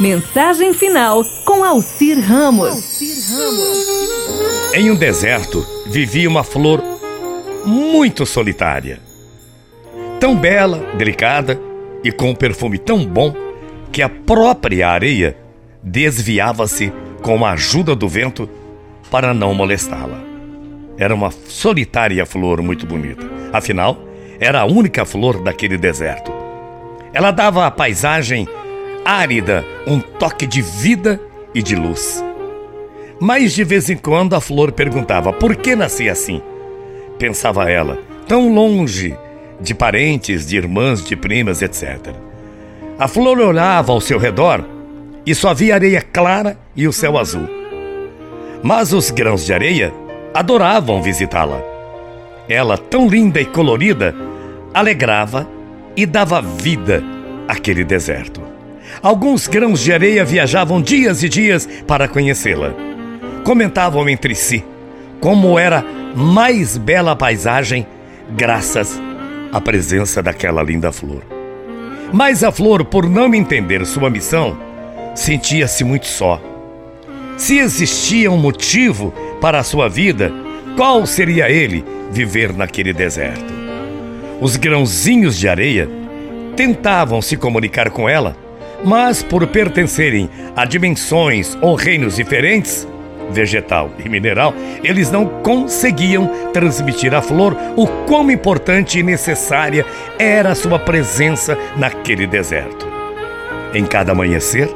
Mensagem final com Alcir Ramos. Em um deserto vivia uma flor muito solitária. Tão bela, delicada e com um perfume tão bom que a própria areia desviava-se com a ajuda do vento para não molestá-la. Era uma solitária flor muito bonita. Afinal, era a única flor daquele deserto. Ela dava à paisagem árida um toque de vida e de luz. Mas de vez em quando a flor perguntava por que nascia assim. Pensava ela, tão longe de parentes, de irmãs, de primas, etc. A flor olhava ao seu redor e só via areia clara e o céu azul. Mas os grãos de areia adoravam visitá-la. Ela, tão linda e colorida, alegrava e dava vida àquele deserto. Alguns grãos de areia viajavam dias e dias para conhecê-la. Comentavam entre si como era mais bela a paisagem graças à presença daquela linda flor. Mas a flor, por não entender sua missão, sentia-se muito só. Se existia um motivo para a sua vida, qual seria ele viver naquele deserto? Os grãozinhos de areia tentavam se comunicar com ela, mas por pertencerem a dimensões ou reinos diferentes, vegetal e mineral, eles não conseguiam transmitir à flor o quão importante e necessária era a sua presença naquele deserto. Em cada amanhecer,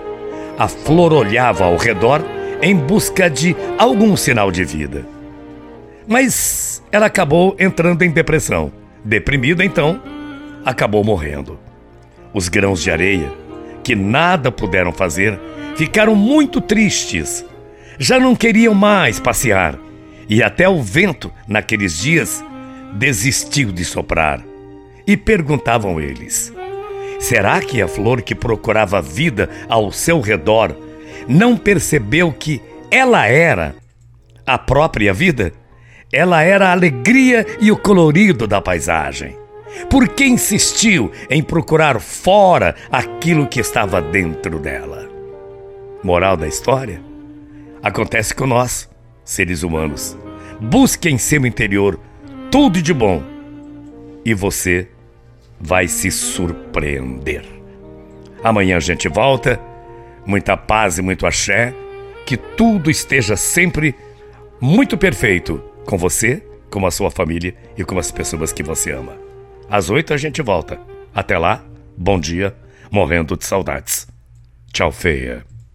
a flor olhava ao redor em busca de algum sinal de vida. Mas ela acabou entrando em depressão. Deprimida, então, acabou morrendo. Os grãos de areia, que nada puderam fazer, ficaram muito tristes já não queriam mais passear e até o vento, naqueles dias, desistiu de soprar. E perguntavam eles: será que a flor que procurava vida ao seu redor não percebeu que ela era a própria vida? Ela era a alegria e o colorido da paisagem. Por que insistiu em procurar fora aquilo que estava dentro dela? Moral da história? Acontece com nós, seres humanos. Busque em seu interior tudo de bom e você vai se surpreender. Amanhã a gente volta. Muita paz e muito axé. Que tudo esteja sempre muito perfeito com você, com a sua família e com as pessoas que você ama. Às oito a gente volta. Até lá, bom dia, morrendo de saudades. Tchau, feia.